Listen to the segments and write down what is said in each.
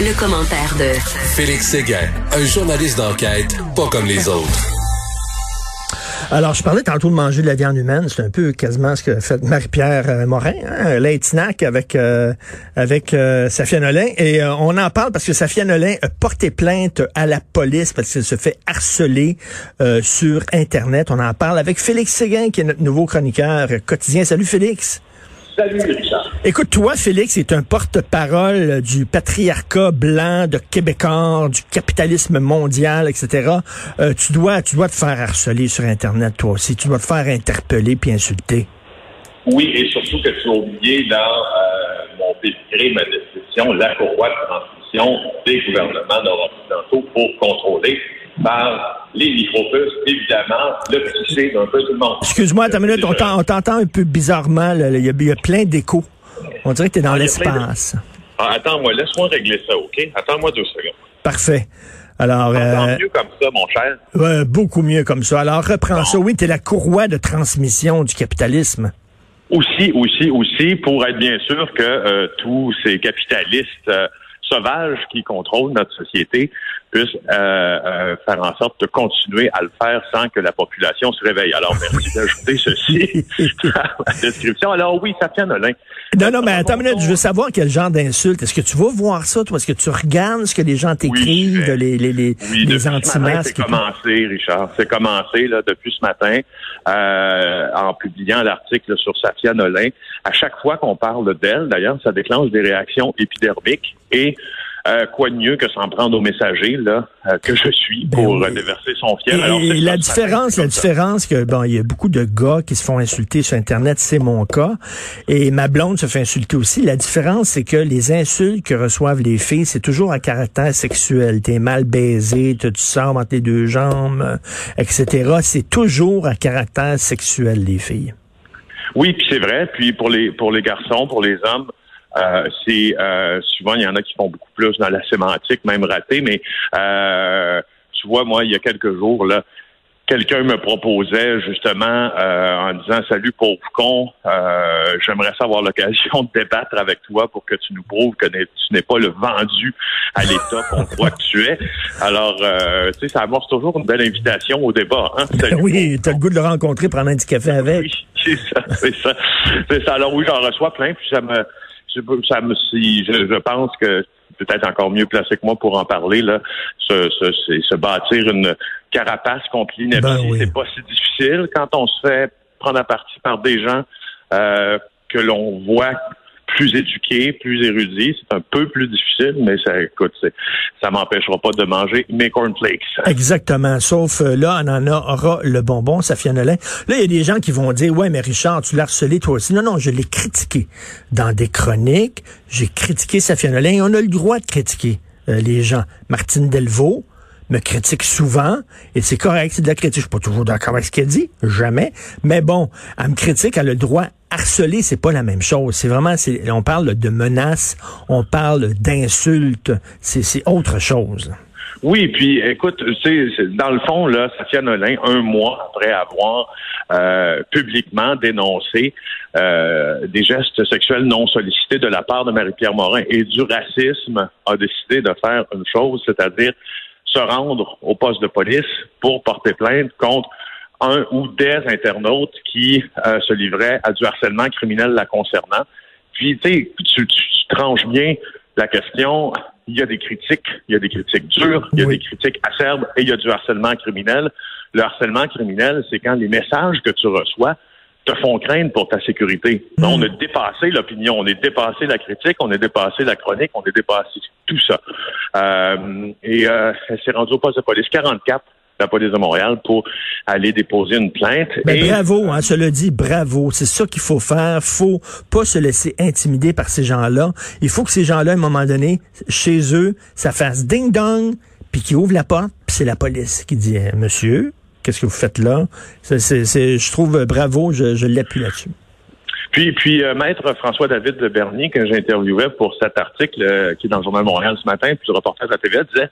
Le, commentaire de Félix Séguin, un journaliste d'enquête pas comme les autres. Alors, je parlais tantôt de manger de la viande humaine. C'est un peu quasiment ce que fait Marie-Pierre euh, Morin, hein, late snack avec euh, avec euh, Safia Nolin. Et on en parle parce que Safia Nolin a porté plainte à la police parce qu'elle se fait harceler sur Internet. On en parle avec Félix Séguin, qui est notre nouveau chroniqueur quotidien. Salut Félix. Salut, Richard. Écoute, toi, Félix, est un porte-parole du patriarcat blanc, de Québécois, du capitalisme mondial, etc. Euh, tu dois, tu dois te faire harceler sur Internet, toi aussi. Tu dois te faire interpeller puis insulter. Oui, et surtout que tu as oublié dans euh, mon pédigré, ma description, la courroie de transmission des gouvernements nord-occidentaux pour contrôler par les micropuces, évidemment, le psyché d'un peu tout le monde. Excuse-moi, une minute, on t'entend un peu bizarrement. Il y, a plein d'échos. On dirait que tu es dans ah, l'espace. Ah, attends-moi, laisse-moi régler ça, OK? Attends-moi deux secondes. Parfait. Alors, euh, mieux comme ça, mon cher. Beaucoup mieux comme ça. Alors, reprends ça. Oui, tu es la courroie de transmission du capitalisme. Aussi, aussi, aussi, pour être bien sûr que euh, tous ces capitalistes euh, sauvages qui contrôlent notre société puissent euh, euh, faire en sorte de continuer à le faire sans que la population se réveille. Alors, merci d'ajouter ceci à la description. Alors oui, tient Nolin. Non, non, mais attends une minute, je veux savoir quel genre d'insulte. Est-ce que tu vas voir ça, toi? Est-ce que tu regardes ce que les gens t'écrivent, les, les, les, oui, les anti-masques? C'est commencé, Richard. C'est commencé là, depuis ce matin euh, en publiant l'article sur Safia Nolin. À chaque fois qu'on parle d'elle, d'ailleurs, ça déclenche des réactions épidermiques et euh, quoi de mieux que s'en prendre aux messagers là euh, que je suis ben pour euh, déverser son fiel? Et, la différence, la différence que bon, il y a beaucoup de gars qui se font insulter sur internet, c'est mon cas, et ma blonde se fait insulter aussi. La différence, c'est que les insultes que reçoivent les filles, c'est toujours à caractère sexuel. T'es mal baisé, tu sors entre tes deux jambes, etc. C'est toujours à caractère sexuel les filles. Oui, puis c'est vrai. Puis pour les pour les garçons, pour les hommes, euh, c'est euh, souvent il y en a qui font beaucoup plus dans la sémantique, même raté, mais euh, tu vois, moi, il y a quelques jours, là, quelqu'un me proposait justement en disant Salut pauvre con, j'aimerais savoir l'occasion de débattre avec toi pour que tu nous prouves que tu n'es pas le vendu à l'État qu'on croit que tu es. Alors, tu sais, ça amorce toujours une belle invitation au débat. Hein? Ben oui, tu as le goût de le rencontrer, prendre un petit café avec. Oui, c'est ça, c'est ça. C'est ça. Alors oui, j'en reçois plein, puis ça me ça me, si, je, pense que peut-être encore mieux placé que moi pour en parler, là, se, se, se bâtir une carapace contre l'ineptie, ben c'est pas si difficile quand on se fait prendre à partie par des gens euh, que l'on voit plus éduqué, plus érudit. C'est un peu plus difficile, mais ça, écoute, ça m'empêchera pas de manger mes cornflakes. Exactement. Sauf euh, là, on en aura le bonbon, Safia Nolin. Là, il y a des gens qui vont dire, ouais, mais Richard, tu l'as harcelé toi aussi. Non, non, je l'ai critiqué dans des chroniques. J'ai critiqué Safia Nolin. On a le droit de critiquer euh, les gens. Martine Delvaux, me critique souvent, et c'est correct, c'est de la critique. Je suis pas toujours d'accord avec ce qu'elle dit, jamais. Mais bon, elle me critique, elle a le droit. Harceler, c'est pas la même chose. C'est vraiment, on parle de menaces, on parle d'insultes, c'est autre chose. Oui, puis écoute, c'est dans le fond là, Safia Nolin, un mois après avoir euh, publiquement dénoncé euh, des gestes sexuels non sollicités de la part de Marie-Pierre Morin et du racisme, a décidé de faire une chose, c'est-à-dire se rendre au poste de police pour porter plainte contre un ou des internautes qui euh, se livraient à du harcèlement criminel la concernant. Puis, tu sais, tu tranches bien la question. Il y a des critiques, il y a des critiques dures, il y a des critiques acerbes et il y a du harcèlement criminel. Le harcèlement criminel, c'est quand les messages que tu reçois te font craindre pour ta sécurité. Hmm. On a dépassé l'opinion, on a dépassé la critique, on a dépassé la chronique, on a dépassé tout ça. Euh, et euh, elle s'est rendue au poste de police 44 la police de Montréal pour aller déposer une plainte. Ben, bravo, hein, cela dit, bravo. C'est ça qu'il faut faire. faut pas se laisser intimider par ces gens-là. Il faut que ces gens-là, à un moment donné, chez eux, ça fasse ding-dong, puis qu'ils ouvrent la porte, puis c'est la police qui dit, eh, monsieur, qu'est-ce que vous faites là? C'est, je trouve euh, bravo, je, je l'appuie là-dessus. Puis, puis euh, maître François David de Bernier, que j'interviewais pour cet article euh, qui est dans le Journal Montréal ce matin, puis le reportage de la TV, disait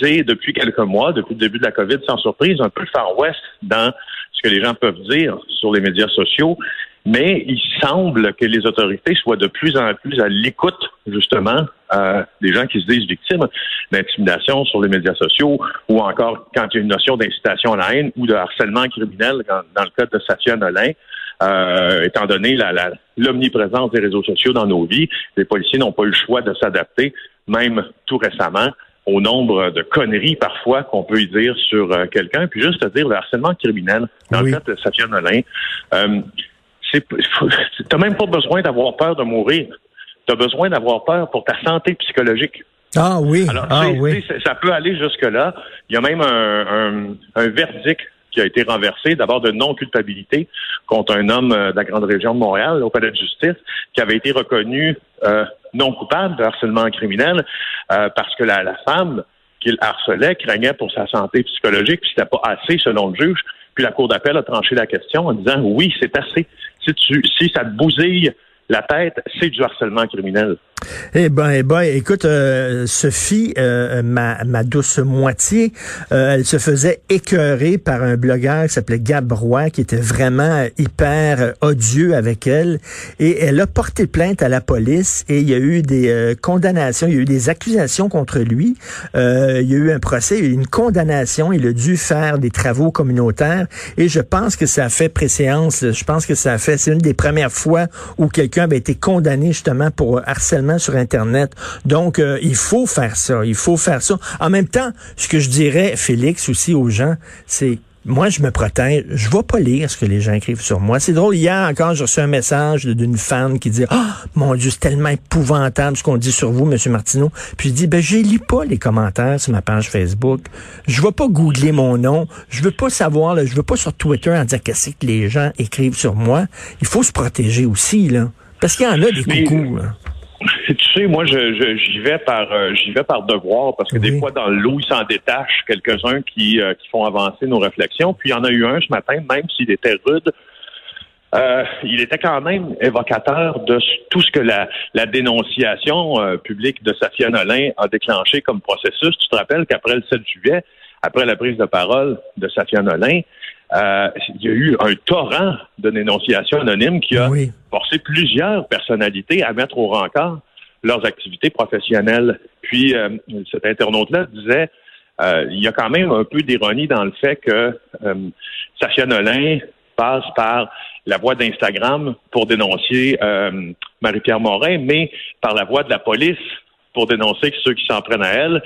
c'est depuis quelques mois, depuis le début de la COVID, sans surprise, un peu Far West dans ce que les gens peuvent dire sur les médias sociaux, mais il semble que les autorités soient de plus en plus à l'écoute justement, euh, des gens qui se disent victimes d'intimidation sur les médias sociaux ou encore quand il y a une notion d'incitation à la haine ou de harcèlement criminel dans, le cas de Safia Nolin. Euh, étant donné l'omniprésence des réseaux sociaux dans nos vies, les policiers n'ont pas eu le choix de s'adapter, même tout récemment, au nombre de conneries parfois qu'on peut y dire sur euh, quelqu'un, puis juste à dire le harcèlement criminel dans le cas de Safia Nolin. Euh, t'as même pas besoin d'avoir peur de mourir. Tu as besoin d'avoir peur pour ta santé psychologique. Ah oui, ah, oui. Ça peut aller jusque-là. Il y a même un, un, verdict qui a été renversé, d'abord de non-culpabilité contre un homme euh, de la grande région de Montréal, au palais de justice, qui avait été reconnu euh, non coupable de harcèlement criminel euh, parce que la, la femme qu'il harcelait craignait pour sa santé psychologique, puis c'était pas assez selon le juge. Puis la Cour d'appel a tranché la question en disant oui, c'est assez. Si tu si ça te bousille la tête, c'est du harcèlement criminel. Eh ben, eh ben, écoute, euh, Sophie, euh, ma, ma douce moitié, euh, elle se faisait écœurer par un blogueur qui s'appelait Gab Roy, qui était vraiment hyper odieux avec elle, et elle a porté plainte à la police, et il y a eu des condamnations, il y a eu des accusations contre lui, il y a eu un procès, il y a eu une condamnation, il a dû faire des travaux communautaires, et je pense que ça a fait préséance, je pense que ça a fait, c'est une des premières fois où quelqu'un avait été condamné justement pour harcèlement sur Internet. Donc, euh, il faut faire ça. Il faut faire ça. En même temps, ce que je dirais, Félix, aussi aux gens, c'est moi, je me protège. Je vais pas lire ce que les gens écrivent sur moi. C'est drôle. Hier encore, j'ai reçu un message d'une fan qui dit Ah, mon Dieu, c'est tellement épouvantable ce qu'on dit sur vous, Monsieur Martineau. Puis je dis Ben, je lis pas les commentaires sur ma page Facebook. Je vais pas googler mon nom. Je veux pas savoir, là, je veux pas sur Twitter en dire qu'est-ce que les gens écrivent sur moi. Il faut se protéger aussi, là. Parce qu'il y en a des coucous. Tu sais, moi, je, j'y vais par euh, j'y vais par devoir parce que des fois dans le lot, il s'en détache quelques-uns qui, euh, qui font avancer nos réflexions. Puis il y en a eu un ce matin, même s'il était rude. Euh, il était quand même évocateur de tout ce que la, la dénonciation publique de Safia Nolin a déclenché comme processus. Tu te rappelles qu'après le 7 juillet, après la prise de parole de Safia Nolin, euh, il y a eu un torrent de dénonciations anonymes qui a forcé plusieurs personnalités à mettre au rencard leurs activités professionnelles. Puis euh, cet internaute-là disait euh, il y a quand même un peu d'ironie dans le fait que Safia Nolin passe par la voie d'Instagram pour dénoncer Marie-Pierre Morin, mais par la voie de la police pour dénoncer ceux qui s'en prennent à elle.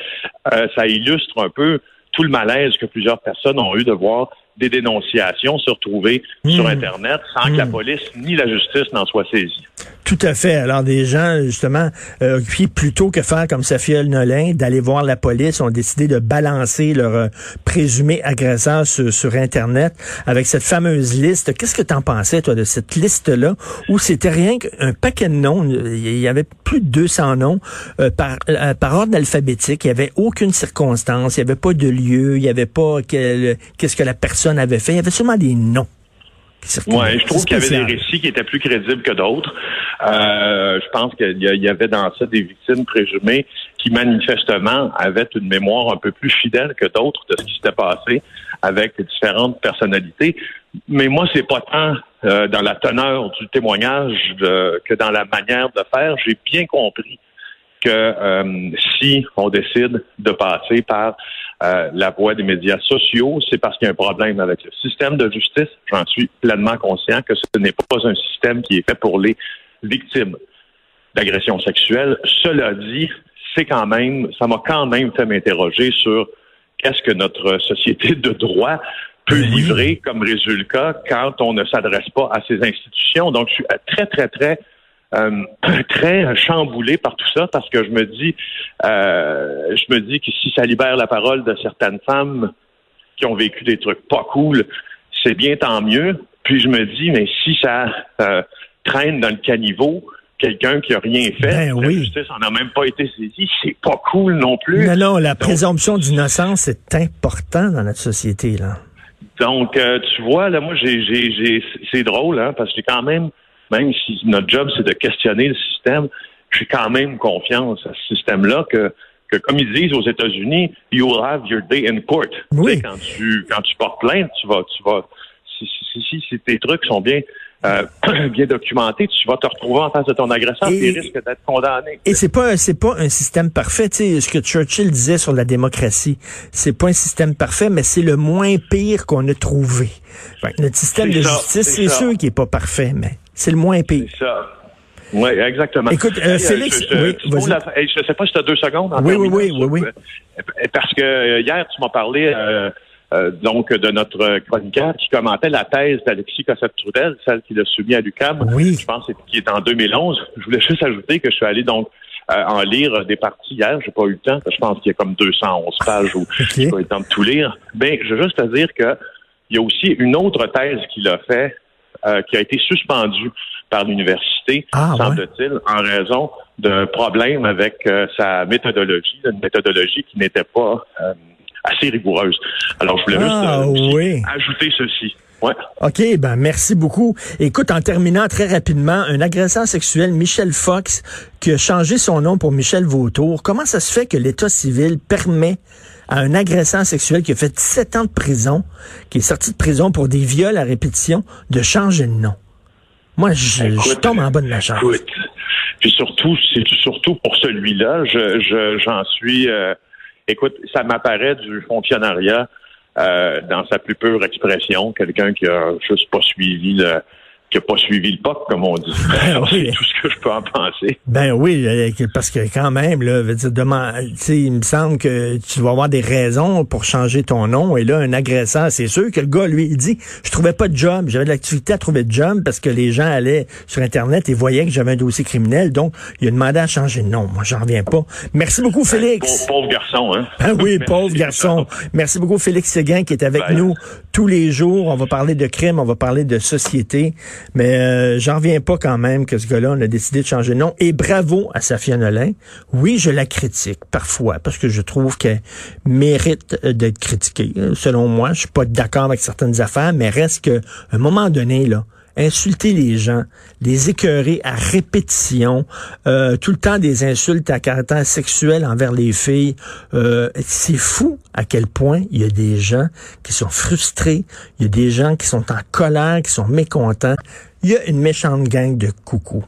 ça illustre un peu tout le malaise que plusieurs personnes ont eu de voir des dénonciations se retrouver sur hmm. Internet sans que la hmm. police ni la justice n'en soient saisies. Tout à fait. Alors des gens, justement, euh, qui plutôt que faire comme Safia Nolin, d'aller voir la police, ont décidé de balancer leur euh, présumé agresseur sur, Internet avec cette fameuse liste. Qu'est-ce que tu en pensais, toi, de cette liste-là, où c'était rien qu'un paquet de noms, il y avait plus de 200 noms euh, par, par ordre alphabétique, il n'y avait aucune circonstance, il n'y avait pas de lieu, il n'y avait pas qu'est-ce que la personne avait fait, il y avait seulement des noms. Oui, je trouve qu'il y avait des récits qui étaient plus crédibles que d'autres. Euh, je pense qu'il y avait dans ça des victimes présumées qui manifestement avaient une mémoire un peu plus fidèle que d'autres de ce qui s'était passé avec différentes personnalités. Mais moi, c'est pas tant euh, dans la teneur du témoignage que dans la manière de faire. J'ai bien compris que euh, si on décide de passer par euh, la voie des médias sociaux, c'est parce qu'il y a un problème avec le système de justice. J'en suis pleinement conscient que ce n'est pas un système qui est fait pour les victimes d'agressions sexuelles. Cela dit, c'est quand même, ça m'a quand même fait m'interroger sur qu'est-ce que notre société de droit peut livrer comme résultat quand on ne s'adresse pas à ces institutions. Donc, je suis très, très, très euh, très chamboulé par tout ça parce que je me dis, euh, je me dis que si ça libère la parole de certaines femmes qui ont vécu des trucs pas cool, c'est bien tant mieux. Puis je me dis, mais si ça euh, traîne dans le caniveau, quelqu'un qui a rien fait, ben la justice en a même pas été saisie, c'est pas cool non plus. Non, non, la présomption d'innocence est important dans notre société là. Donc, tu vois, là, moi, j'ai, c'est drôle, hein, parce que j'ai quand même même si notre job, c'est de questionner le système, j'ai quand même confiance à ce système-là que, que, comme ils disent aux États-Unis, you'll have your day in court. Oui. quand tu quand tu portes plainte, tu vas tu vas si, si, si, si tes trucs sont bien euh, bien documenté, tu vas te retrouver en face de ton agresseur et, et risques d'être condamné. Et c'est pas c'est pas un système parfait. Tu sais, ce que Churchill disait sur la démocratie, c'est pas un système parfait, mais c'est le moins pire qu'on a trouvé. notre système de justice, c'est sûr qu'il est pas parfait, mais c'est le moins pire. C'est ça. Oui, exactement. Écoute, euh, Félix, je, oui, je sais pas si tu as deux secondes. Oui, oui, oui, oui, oui. Parce que hier, tu m'as parlé euh, euh, donc de notre chroniqueur qui commentait la thèse d'Alexis Cossette-Trudel, celle qu'il a soumise à l'UQAM. Oui. Je pense qui est en 2011. Je voulais juste ajouter que je suis allé donc en lire des parties hier. J'ai pas eu le temps. Je pense qu'il y a comme 211 pages où okay. j'ai pas eu le temps de tout lire. Ben, je veux juste te dire que il y a aussi une autre thèse qu'il a fait euh, qui a été suspendue par l'université, ah, semble-t-il, en raison d'un problème avec euh, sa méthodologie, une méthodologie qui n'était pas euh, assez rigoureuse. Alors, je voulais ah, juste oui. ajouter ceci. Ouais. OK, ben merci beaucoup. Écoute, en terminant très rapidement, un agresseur sexuel, Michel Fox, qui a changé son nom pour Michel Vautour, comment ça se fait que l'État civil permet à un agresseur sexuel qui a fait 17 ans de prison, qui est sorti de prison pour des viols à répétition, de changer de nom? Moi, je, écoute, je tombe en bas de la chance. Écoute, puis surtout, c'est surtout pour celui-là, je, j'en suis... Euh, écoute, ça m'apparaît du fonctionnariat euh, dans sa plus pure expression, quelqu'un qui a juste pas suivi le qui n'a pas suivi le POC, comme on dit. Ben oui. C'est tout ce que je peux en penser. Ben oui, euh, parce que quand même, là, veut dire, demain, il me semble que tu vas avoir des raisons pour changer ton nom. Et là, un agresseur, c'est sûr que le gars, lui, il dit, je trouvais pas de job, j'avais de l'activité à trouver de job parce que les gens allaient sur Internet et voyaient que j'avais un dossier criminel. Donc, il a demandé à changer de nom. Moi, j'en reviens pas. Merci beaucoup, Félix. pauvre, garçon, hein? Ben oui, pauvre garçon. Merci beaucoup, Félix Séguin, qui est avec nous tous les jours. On va parler de crime, on va parler de société. Mais euh, j'en reviens pas quand même que ce gars-là, on a décidé de changer de nom. Et bravo à Safia Nolin. Oui, je la critique parfois parce que je trouve qu'elle mérite euh, d'être critiquée. Selon moi, je suis pas d'accord avec certaines affaires, mais reste qu'à un moment donné, là, insulter les gens, les écœurer à répétition, euh, tout le temps des insultes à caractère sexuel envers les filles. Euh, c'est fou à quel point il y a des gens qui sont frustrés, il y a des gens qui sont en colère, qui sont mécontents. Il y a une méchante gang de coucou.